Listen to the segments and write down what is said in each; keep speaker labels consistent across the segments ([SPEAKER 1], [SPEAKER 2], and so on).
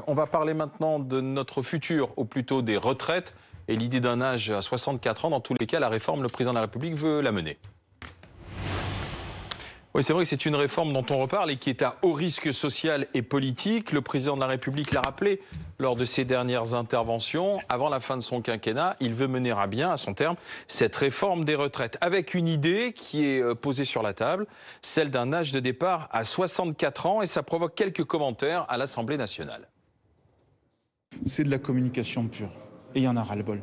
[SPEAKER 1] Euh, on va parler maintenant de notre futur, ou plutôt des retraites, et l'idée d'un âge à 64 ans. Dans tous les cas, la réforme, le président de la République veut la mener. Oui, c'est vrai que c'est une réforme dont on reparle et qui est à haut risque social et politique. Le président de la République l'a rappelé lors de ses dernières interventions. Avant la fin de son quinquennat, il veut mener à bien, à son terme, cette réforme des retraites avec une idée qui est euh, posée sur la table, celle d'un âge de départ à 64 ans et ça provoque quelques commentaires à l'Assemblée nationale.
[SPEAKER 2] C'est de la communication pure et il y en a ras-le-bol.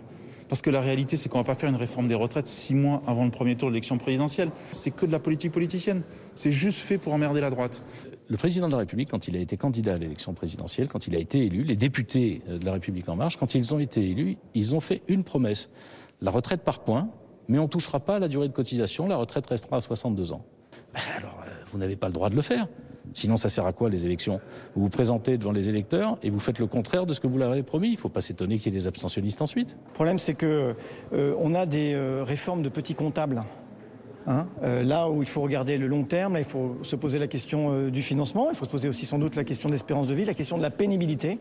[SPEAKER 2] Parce que la réalité, c'est qu'on ne va pas faire une réforme des retraites six mois avant le premier tour de l'élection présidentielle. C'est que de la politique politicienne. C'est juste fait pour emmerder la droite.
[SPEAKER 3] Le président de la République, quand il a été candidat à l'élection présidentielle, quand il a été élu, les députés de la République en marche, quand ils ont été élus, ils ont fait une promesse. La retraite par points, mais on ne touchera pas à la durée de cotisation, la retraite restera à 62 ans. Ben alors, euh, vous n'avez pas le droit de le faire. Sinon, ça sert à quoi les élections Vous vous présentez devant les électeurs et vous faites le contraire de ce que vous leur avez promis. Il ne faut pas s'étonner qu'il y ait des abstentionnistes ensuite.
[SPEAKER 4] Le problème, c'est que euh, on a des euh, réformes de petits comptables. Hein. Euh, là où il faut regarder le long terme, il faut se poser la question du financement, il faut se poser aussi sans doute la question de l'espérance de vie, la question de la pénibilité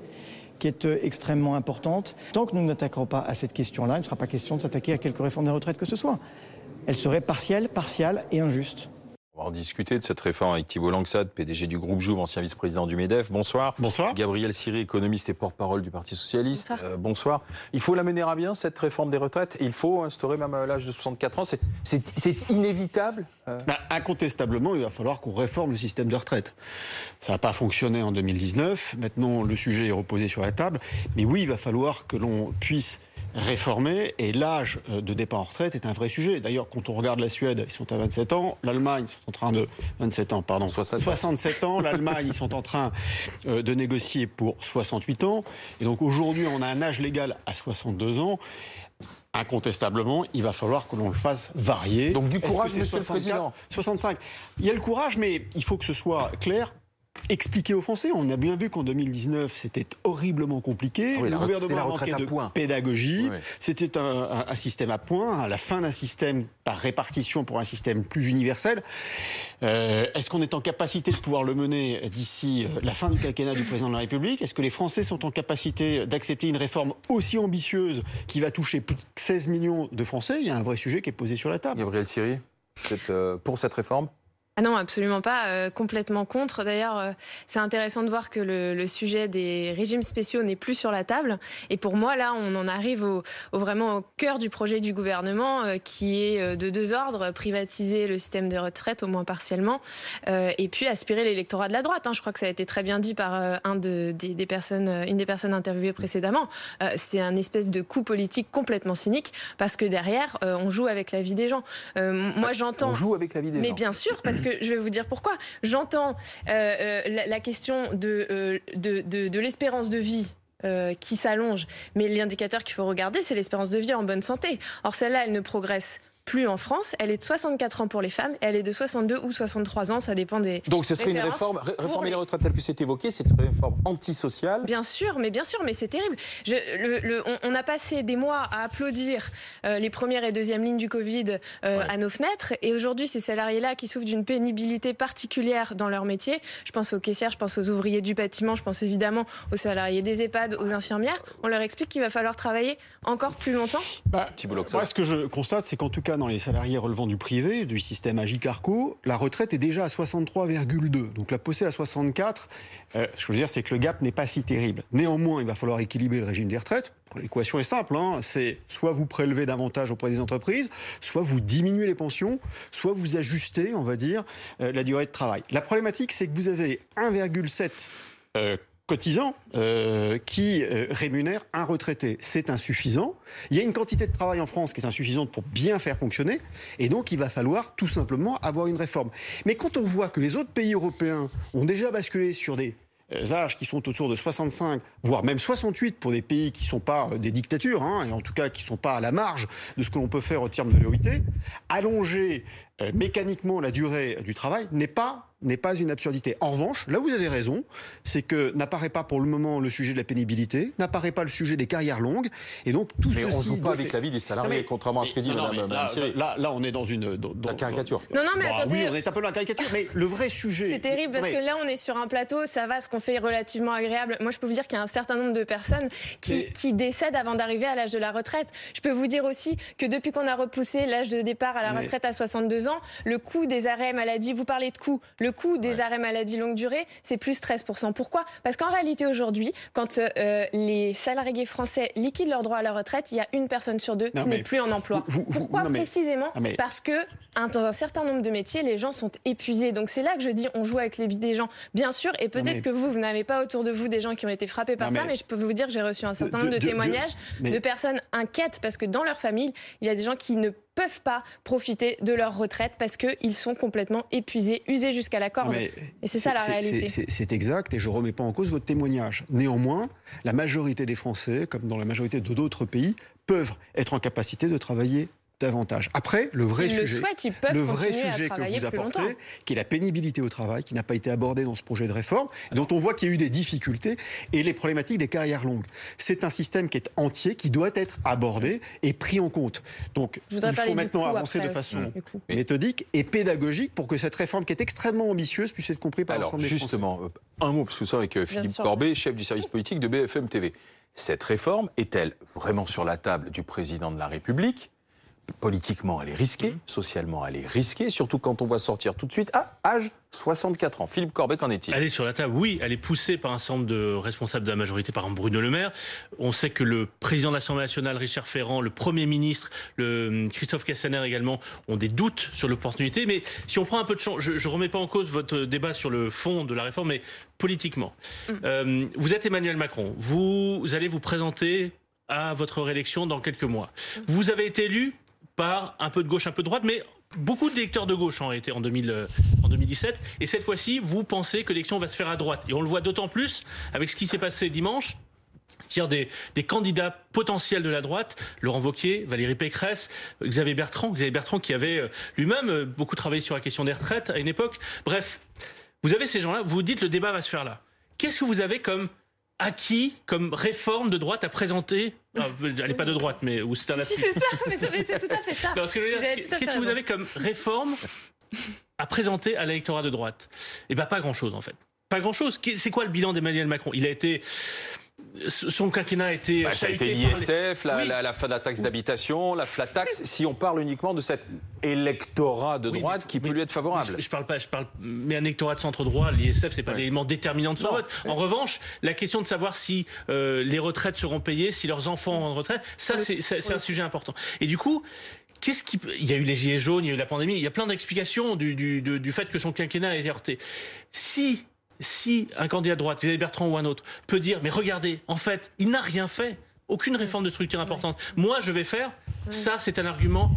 [SPEAKER 4] qui est extrêmement importante. Tant que nous n'attaquerons pas à cette question-là, il ne sera pas question de s'attaquer à quelque réforme des retraites que ce soit. Elle serait partielle, partiale et injuste.
[SPEAKER 1] On va en discuter de cette réforme avec Thibault Langsad, PDG du groupe Jouve, ancien vice-président du MEDEF. Bonsoir.
[SPEAKER 5] Bonsoir.
[SPEAKER 1] Gabriel Siri, économiste et porte-parole du Parti Socialiste. Bonsoir. Euh, bonsoir. Il faut la mener à bien, cette réforme des retraites? Il faut instaurer même à l'âge de 64 ans? C'est inévitable
[SPEAKER 5] euh? Bah, Incontestablement, il va falloir qu'on réforme le système de retraite. Ça n'a pas fonctionné en 2019. Maintenant, le sujet est reposé sur la table. Mais oui, il va falloir que l'on puisse réformer et l'âge euh, de départ en retraite est un vrai sujet. D'ailleurs, quand on regarde la Suède, ils sont à 27 ans, l'Allemagne, ils sont en train de 27 ans, pardon, 67 ans, l'Allemagne, ils sont en train euh, de négocier pour 68 ans. Et donc aujourd'hui, on a un âge légal à 62 ans incontestablement, il va falloir que l'on le fasse varier.
[SPEAKER 1] Donc du courage, Monsieur le Président.
[SPEAKER 5] 65. Il y a le courage, mais il faut que ce soit clair expliquer aux Français. On a bien vu qu'en 2019, c'était horriblement compliqué.
[SPEAKER 1] Ah le gouvernement manquait de
[SPEAKER 5] pédagogie. C'était un, système à points, à la fin d'un système par répartition pour un système plus universel. Euh, est-ce qu'on est en capacité de pouvoir le mener d'ici euh, la fin du quinquennat du président de la République? Est-ce que les Français sont en capacité d'accepter une réforme aussi ambitieuse qui va toucher plus de 16 millions de Français? Il y a un vrai sujet qui est posé sur la table.
[SPEAKER 1] Gabriel Siri, euh, pour cette réforme?
[SPEAKER 6] Ah non, absolument pas. Euh, complètement contre. D'ailleurs, euh, c'est intéressant de voir que le, le, sujet des régimes spéciaux n'est plus sur la table. Et pour moi, là, on en arrive au, au vraiment au cœur du projet du gouvernement, euh, qui est de deux ordres privatiser le système de retraite, au moins partiellement, et puis aspirer l'électorat de la droite. Hein. Je crois que ça a été très bien dit par un de, des, des personnes, une des personnes interviewées précédemment. c'est un espèce de coup politique complètement cynique, parce que derrière, on joue avec la vie des gens. moi, j'entends.
[SPEAKER 1] On joue avec la vie des
[SPEAKER 6] mais
[SPEAKER 1] gens.
[SPEAKER 6] Mais bien sûr, parce que je vais vous dire pourquoi. J'entends euh, euh, la, question euh, de, de, de l'espérance de vie qui s'allonge. Mais l'indicateur qu'il faut regarder, c'est l'espérance de vie en bonne santé. Or, celle-là, elle ne progresse plus en France. Elle est de 64 ans pour les femmes elle est de 62 ou 63 ans, ça dépend des.
[SPEAKER 1] Donc ce serait une réforme, réformer les retraites telle que c'est évoqué, c'est une réforme antisociale.
[SPEAKER 6] Bien sûr, mais bien sûr, mais c'est terrible. Je, le, le, on, a passé des mois à applaudir euh, les premières et deuxièmes lignes du Covid euh, ouais. à nos fenêtres et aujourd'hui ces salariés-là qui souffrent d'une pénibilité particulière dans leur métier, je pense aux caissières, je pense aux ouvriers du bâtiment, je pense évidemment aux salariés des EHPAD, aux infirmières, on leur explique qu'il va falloir travailler encore plus longtemps.
[SPEAKER 5] Bah, moi, ce que je constate, c'est qu'en tout cas dans les salariés relevant du privé, du système Agicarco, la retraite est déjà à 63,2. Donc la pousser à 64, euh, ce que je veux dire, c'est que le gap n'est pas si terrible. Néanmoins, il va falloir équilibrer le régime des retraites. L'équation est simple, hein, c'est soit vous prélevez davantage auprès des entreprises, soit vous diminuez les pensions, soit vous ajustez, on va dire, euh, la durée de travail. La problématique, c'est que vous avez 1,7 euh, cotisants euh, qui euh, rémunèrent un retraité. C'est insuffisant. Il y a une quantité de travail en France qui est insuffisante pour bien faire fonctionner, et donc il va falloir tout simplement avoir une réforme. Mais quand on voit que les autres pays européens ont déjà basculé sur des euh, âges qui sont autour de 65, voire même 68 pour des pays qui ne sont pas euh, des dictatures, hein, et en tout cas qui ne sont pas à la marge de ce que l'on peut faire au terme de l'OIT, allonger euh, mécaniquement la durée du travail n'est pas n'est pas une absurdité. En revanche, là où vous avez raison, c'est que n'apparaît pas pour le moment le sujet de la pénibilité, n'apparaît pas le sujet des carrières longues, et donc tout
[SPEAKER 1] Mais
[SPEAKER 5] ceci
[SPEAKER 1] on joue pas avec la vie des salariés,
[SPEAKER 5] Non, mais-
[SPEAKER 1] contrairement à ce que dit
[SPEAKER 5] Non, mais
[SPEAKER 1] Madame
[SPEAKER 5] là,
[SPEAKER 1] Siri.
[SPEAKER 5] là, là, on est dans une dans,
[SPEAKER 1] La
[SPEAKER 5] dans-
[SPEAKER 1] caricature.
[SPEAKER 6] Non, non, mais
[SPEAKER 5] Bah
[SPEAKER 6] attendez.
[SPEAKER 5] oui, on est un peu dans la caricature, mais le vrai sujet.
[SPEAKER 6] C'est terrible parce que là, on est sur un plateau, ça va, ce qu'on fait est relativement agréable. Moi, je peux vous dire qu'il y a un certain nombre de personnes qui,
[SPEAKER 5] Mais-
[SPEAKER 6] qui décèdent avant d'arriver à l'âge de la retraite. Je peux vous dire aussi que depuis qu'on a repoussé l'âge de départ à la
[SPEAKER 5] Mais-
[SPEAKER 6] retraite à 62 ans, le coût des arrêts maladie, vous parlez de coût, le coût des arrêts maladie longue durée, c'est plus 13%. Pourquoi? Parce qu'en réalité, aujourd'hui, quand euh, les salariés français liquident leur droit à la retraite, il y a une personne sur deux
[SPEAKER 5] Non,
[SPEAKER 6] qui n'est plus en emploi.
[SPEAKER 5] vous- vous-
[SPEAKER 6] Pourquoi
[SPEAKER 5] non, mais-
[SPEAKER 6] précisément
[SPEAKER 5] mais-
[SPEAKER 6] Parce que un- dans un certain nombre de métiers, les gens sont épuisés. Donc c'est là que je dis on joue avec les vies des gens. Bien sûr, et peut-être que vous, vous n'avez pas autour de vous des gens qui ont été frappés par ça,
[SPEAKER 5] mais-
[SPEAKER 6] mais je peux vous dire que j'ai reçu un certain
[SPEAKER 5] de-
[SPEAKER 6] nombre de,
[SPEAKER 5] de- de-
[SPEAKER 6] témoignages
[SPEAKER 5] mais-
[SPEAKER 6] de personnes inquiètes parce que dans leur famille, il y a des gens qui ne peuvent pas profiter de leur retraite parce qu'ils sont complètement épuisés, usés jusqu'à la corde.
[SPEAKER 5] Mais
[SPEAKER 6] Et c'est ça la réalité.
[SPEAKER 5] c'est- exact et je remets pas en cause votre témoignage. Néanmoins, la majorité des Français, comme dans la majorité de d'autres pays, peuvent être en capacité de travailler davantage. Après, le vrai
[SPEAKER 6] S'ils le
[SPEAKER 5] sujet,
[SPEAKER 6] souhaitent, ils peuvent
[SPEAKER 5] le vrai
[SPEAKER 6] continuer à
[SPEAKER 5] sujet que vous apportez, qui est la pénibilité au travail, qui n'a pas été abordé dans ce projet de réforme, et dont on voit qu'il y a eu des difficultés, et les problématiques des carrières longues. C'est un système qui est entier, qui doit être abordé et pris en compte. Donc, il faut maintenant avancer de façon méthodique et pédagogique pour que cette réforme, qui est extrêmement ambitieuse, puisse être comprise par l'ensemble des Français.
[SPEAKER 1] justement, euh, un mot, parce que ça, avec Philippe
[SPEAKER 6] sûr.
[SPEAKER 1] Corbet, chef du service politique de BFM TV. Cette réforme est-elle vraiment sur la table du président de la République Politiquement, elle est risquée.
[SPEAKER 5] Mmh.
[SPEAKER 1] Socialement, elle est risquée. Surtout quand on va sortir tout de suite à âge 64 ans. Philippe Corbet, qu'en est-il?
[SPEAKER 7] Elle est sur la table, oui, elle est poussée par un certain nombre de responsables de la majorité, par exemple Bruno Le Maire. On sait que le président de l'Assemblée nationale, Richard Ferrand, le Premier ministre, le hum, Christophe Castaner également, ont des doutes sur l'opportunité. Mais si on prend un peu de champ, je ne remets pas en cause votre débat sur le fond de la réforme, mais politiquement. Euh, vous êtes Emmanuel Macron, vous allez vous présenter à votre réélection dans quelques mois. Vous avez été élu par un peu de gauche, un peu de droite, mais beaucoup d'électeurs de gauche en réalité en, 2000, euh, 2017. Et cette fois-ci, vous pensez que l'élection va se faire à droite. Et on le voit d'autant plus avec ce qui s'est passé dimanche. C'est-à-dire des, des candidats potentiels de la droite, Laurent Wauquiez, Valérie Pécresse, Xavier Bertrand, Xavier Bertrand qui avait euh, lui-même euh, beaucoup travaillé sur la question des retraites à une époque. Bref, vous avez ces gens-là, vous dites le débat va se faire là. Qu'est-ce que vous avez comme acquis, comme réforme de droite à présenter Ah, Elle n'est pas de droite, mais ou c'est un
[SPEAKER 6] Si, c'est ça, mais c'est tout à fait ça.
[SPEAKER 7] Que
[SPEAKER 6] Vous avez à
[SPEAKER 7] Qu'est-ce que vous avez comme réforme à présenter à l'électorat de droite? Eh bien, pas grand-chose, en fait. Pas grand-chose. C'est quoi le bilan d'Emmanuel Macron? Il a été. Son quinquennat a été.
[SPEAKER 1] Bah, Ça a été
[SPEAKER 7] les-
[SPEAKER 1] l'ISF, la,
[SPEAKER 7] Oui.
[SPEAKER 1] la- la fin de la taxe d'habitation, la flat tax. Si on parle uniquement de cet électorat de
[SPEAKER 7] Oui,
[SPEAKER 1] droite
[SPEAKER 7] mais-
[SPEAKER 1] qui peut lui être favorable.
[SPEAKER 7] Je, je parle pas, je parle, mais un électorat de centre droit, l'ISF, c'est pas l'élément déterminant de son
[SPEAKER 1] Non.
[SPEAKER 7] vote. En revanche, la question de savoir si euh, les retraites seront payées, si leurs enfants auront une retraite, ça, c'est un sujet important. Et du coup, Qu'est-ce qui... Il y a eu les gilets jaunes, il y a eu la pandémie, il y a plein d'explications du, du, du, du fait que son quinquennat a été heurté. Si, si un candidat de droite, Xavier Bertrand ou un autre, peut dire, mais regardez, en fait, il n'a rien fait, aucune réforme de structure importante. Moi, je vais faire, ça, c'est un argument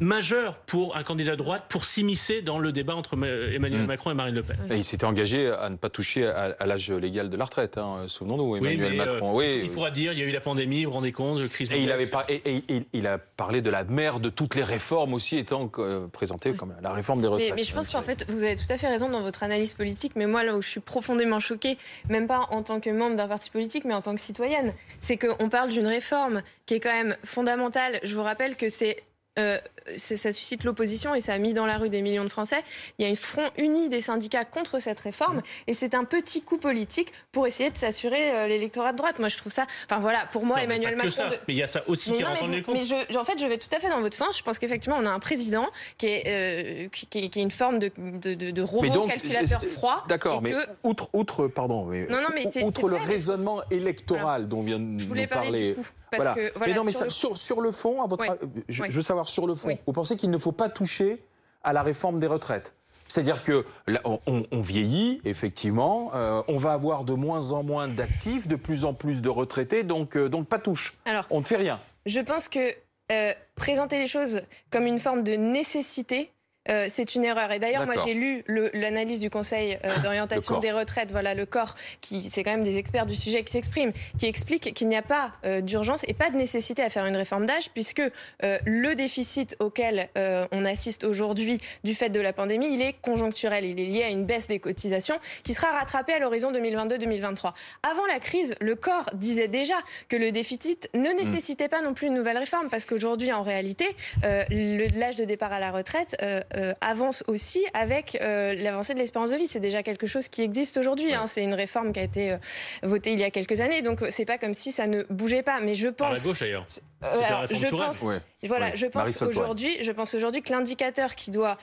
[SPEAKER 7] majeur pour un candidat de droite pour s'immiscer dans le débat entre Emmanuel
[SPEAKER 1] Mm.
[SPEAKER 7] Macron et Marine Le Pen.
[SPEAKER 1] Et il s'était engagé à ne pas toucher à, à l'âge légal de la retraite, hein, souvenons-nous,
[SPEAKER 7] Oui,
[SPEAKER 1] Emmanuel
[SPEAKER 7] mais, euh,
[SPEAKER 1] Macron. oui,
[SPEAKER 7] il pourra dire, il y a eu la pandémie, vous vous rendez compte, crise
[SPEAKER 1] Et il, avait par- et- et- et- il a parlé de la mère de toutes les réformes aussi étant euh, présentée comme la réforme des
[SPEAKER 6] Mais,
[SPEAKER 1] retraites.
[SPEAKER 6] mais je pense qu'en fait, vous avez tout à fait raison dans votre analyse politique. Mais moi, là où je suis profondément choquée, même pas en tant que membre d'un parti politique, mais en tant que citoyenne, c'est qu'on parle d'une réforme qui est quand même fondamentale. Je vous rappelle que c'est euh, ça suscite l'opposition et ça a mis dans la rue des millions de Français. Il y a une front uni des syndicats contre cette réforme et c'est un petit coup politique pour essayer de s'assurer euh, l'électorat de droite. Moi, je trouve ça. Enfin voilà, pour moi,
[SPEAKER 7] Non, mais
[SPEAKER 6] Emmanuel
[SPEAKER 7] que
[SPEAKER 6] Macron.
[SPEAKER 7] ça,
[SPEAKER 6] de-
[SPEAKER 7] mais il y a ça aussi
[SPEAKER 6] mais
[SPEAKER 7] qui
[SPEAKER 6] non,
[SPEAKER 7] rentre
[SPEAKER 6] mais
[SPEAKER 7] en ligne de
[SPEAKER 6] vous-
[SPEAKER 7] compte.
[SPEAKER 6] mais je, en fait, je vais tout à fait dans votre sens. Je pense qu'effectivement, on a un président qui est, euh, qui, qui est- qui est une forme de, de, de- de robot
[SPEAKER 1] Mais donc,
[SPEAKER 6] calculateur froid.
[SPEAKER 1] D'accord, mais
[SPEAKER 6] que-
[SPEAKER 1] outre, outre, pardon, mais,
[SPEAKER 6] Non, non, mais c'est-
[SPEAKER 1] outre le raisonnement électoral dont vient de
[SPEAKER 6] je
[SPEAKER 1] nous
[SPEAKER 6] parler. du coup. Parce
[SPEAKER 1] voilà.
[SPEAKER 6] que, voilà,
[SPEAKER 1] mais non, mais
[SPEAKER 6] sur
[SPEAKER 1] ça-
[SPEAKER 6] le-
[SPEAKER 1] sur, sur le fond, à votre,
[SPEAKER 6] Oui.
[SPEAKER 1] je,
[SPEAKER 6] Oui.
[SPEAKER 1] je veux savoir sur le fond,
[SPEAKER 6] Oui.
[SPEAKER 1] vous pensez qu'il ne faut pas toucher à la réforme des retraites? C'est-à-dire que là, on, on- on vieillit, effectivement, euh, on va avoir de moins en moins d'actifs, de plus en plus de retraités, donc, euh, donc pas touche.
[SPEAKER 6] Alors,
[SPEAKER 1] On ne fait rien.
[SPEAKER 6] je pense que euh, présenter les choses comme une forme de nécessité, euh, c'est une erreur. Et d'ailleurs, moi, j'ai lu l'analyse du Conseil euh, d'orientation des retraites, voilà le corps, qui c'est quand même des experts du sujet qui s'expriment, qui explique qu'il n'y a pas euh, d'urgence et pas de nécessité à faire une réforme d'âge, puisque le déficit auquel on assiste aujourd'hui du fait de la pandémie, il est conjoncturel, il est lié à une baisse des cotisations qui sera rattrapée à l'horizon 2022-2023. Avant la crise, le corps disait déjà que le déficit ne nécessitait pas non plus une nouvelle réforme, parce qu'aujourd'hui, en réalité, l'âge de départ à la retraite avance aussi avec l'avancée de l'espérance de vie. C'est déjà quelque chose qui existe aujourd'hui. Hein. C'est une réforme qui a été votée il y a quelques années, donc c'est pas comme si ça ne bougeait pas. Mais je pense.
[SPEAKER 7] À la gauche d'ailleurs.
[SPEAKER 6] je pense. Voilà, je pense aujourd'hui, je pense aujourd'hui que l'indicateur qui doit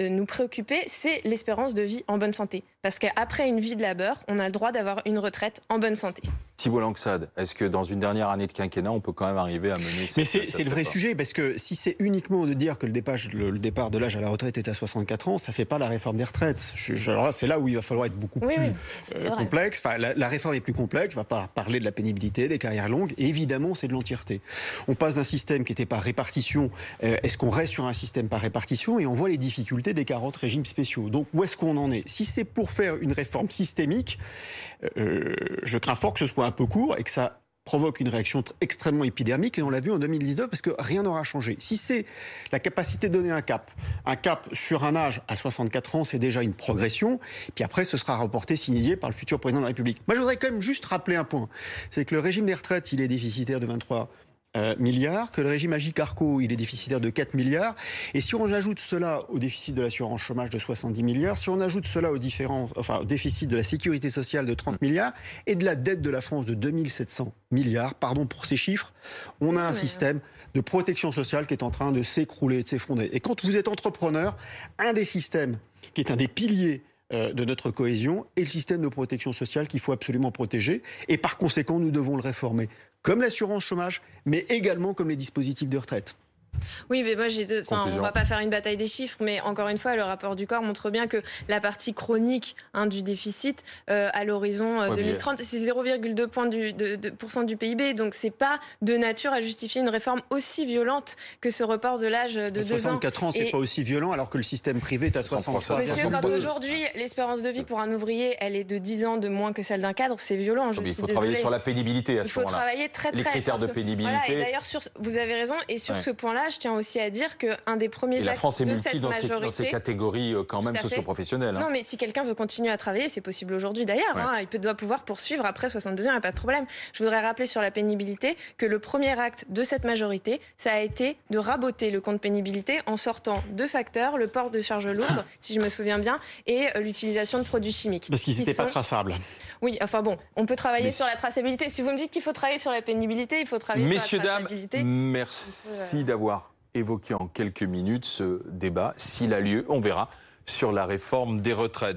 [SPEAKER 6] nous préoccuper, c'est l'espérance de vie en bonne santé. Parce qu'après une vie de labeur, on a le droit d'avoir une retraite en bonne santé.
[SPEAKER 1] Thibault Langsade, est-ce que dans une dernière année de quinquennat, on peut quand même arriver à mener
[SPEAKER 5] Mais c'est le vrai sujet, parce que si c'est uniquement de dire que le départ, le, départ de l'âge à la retraite est à 64 ans, ça ne fait pas la réforme des retraites. c'est là où il va falloir être beaucoup plus euh, complexe. Enfin, la, réforme est plus complexe, on va pas parler de la pénibilité, des carrières longues, et évidemment, c'est de l'entièreté. On passe d'un système qui était par répartition, euh, est-ce qu'on reste sur un système par répartition, et on voit les difficultés des 40 régimes spéciaux. Donc, où est-ce qu'on en est? Si c'est pour faire une réforme systémique, euh, je crains fort que ce soit un peu court et que ça provoque une réaction extrêmement épidermique et on l'a vu en 2019 parce que rien n'aura changé. Si c'est la capacité de donner un cap, un cap sur un âge à 64 ans, c'est déjà une progression. Puis après, ce sera reporté, signé par le futur président de la République. Moi, je voudrais quand même juste rappeler un point. C'est que le régime des retraites, il est déficitaire de 23 euh, milliards, que le régime Agicarco, il est déficitaire de 4 milliards. Et si on ajoute cela au déficit de l'assurance chômage de 70 milliards, si on ajoute cela différents, enfin, au déficit de la sécurité sociale de 30 milliards et de la dette de la France de 2700 milliards, pardon pour ces chiffres, on a un système de protection sociale qui est en train de s'écrouler, de s'effondrer. Et quand vous êtes entrepreneur, un des systèmes qui est un des piliers euh, de notre cohésion est le système de protection sociale qu'il faut absolument protéger. Et par conséquent, nous devons le réformer comme l'assurance chômage, mais également comme les dispositifs de retraite.
[SPEAKER 6] Oui, mais moi, j'ai deux... enfin, on va pas faire une bataille des chiffres, mais encore une fois, le rapport du corps montre bien que la partie chronique hein, du déficit euh, à l'horizon 2030, euh, c'est 0,2 points du, de, de, du PIB. Donc, c'est pas de nature à justifier une réforme aussi violente que ce report de l'âge de 2 ans.
[SPEAKER 5] 64 ans, c'est pas aussi violent alors que le système privé est à 63
[SPEAKER 6] Monsieur, quand aujourd'hui, l'espérance de vie pour un ouvrier, elle est de 10 ans de moins que celle d'un cadre, c'est violent.
[SPEAKER 1] il faut travailler sur la pénibilité à ce
[SPEAKER 6] moment-là. Il faut travailler très, très
[SPEAKER 1] Les critères de pénibilité.
[SPEAKER 6] Voilà, et d'ailleurs, vous avez raison. Et sur ce point-là, je tiens aussi à dire qu'un des premiers
[SPEAKER 1] et
[SPEAKER 6] la
[SPEAKER 1] France est multi
[SPEAKER 6] dans,
[SPEAKER 1] ces, dans ces, catégories euh, quand même socioprofessionnelles. Hein.
[SPEAKER 6] Non, mais si quelqu'un veut continuer à travailler, c'est possible aujourd'hui d'ailleurs. Hein, il peut, doit pouvoir poursuivre après 62 ans, il n'y a pas de problème. Je voudrais rappeler sur la pénibilité que le premier acte de cette majorité, ça a été de raboter le compte pénibilité en sortant deux facteurs, le port de charges lourdes, si je me souviens bien, et euh, l'utilisation de produits chimiques.
[SPEAKER 5] Parce qu'ils n'étaient pas traçables.
[SPEAKER 6] Oui, enfin bon, on peut travailler sur la traçabilité. Si vous me dites qu'il faut travailler sur la pénibilité, il faut travailler
[SPEAKER 1] sur
[SPEAKER 6] la traçabilité.
[SPEAKER 1] Messieurs, dames, merci d'avoir évoqué en quelques minutes ce débat, s'il a lieu, on verra, sur la réforme des retraites.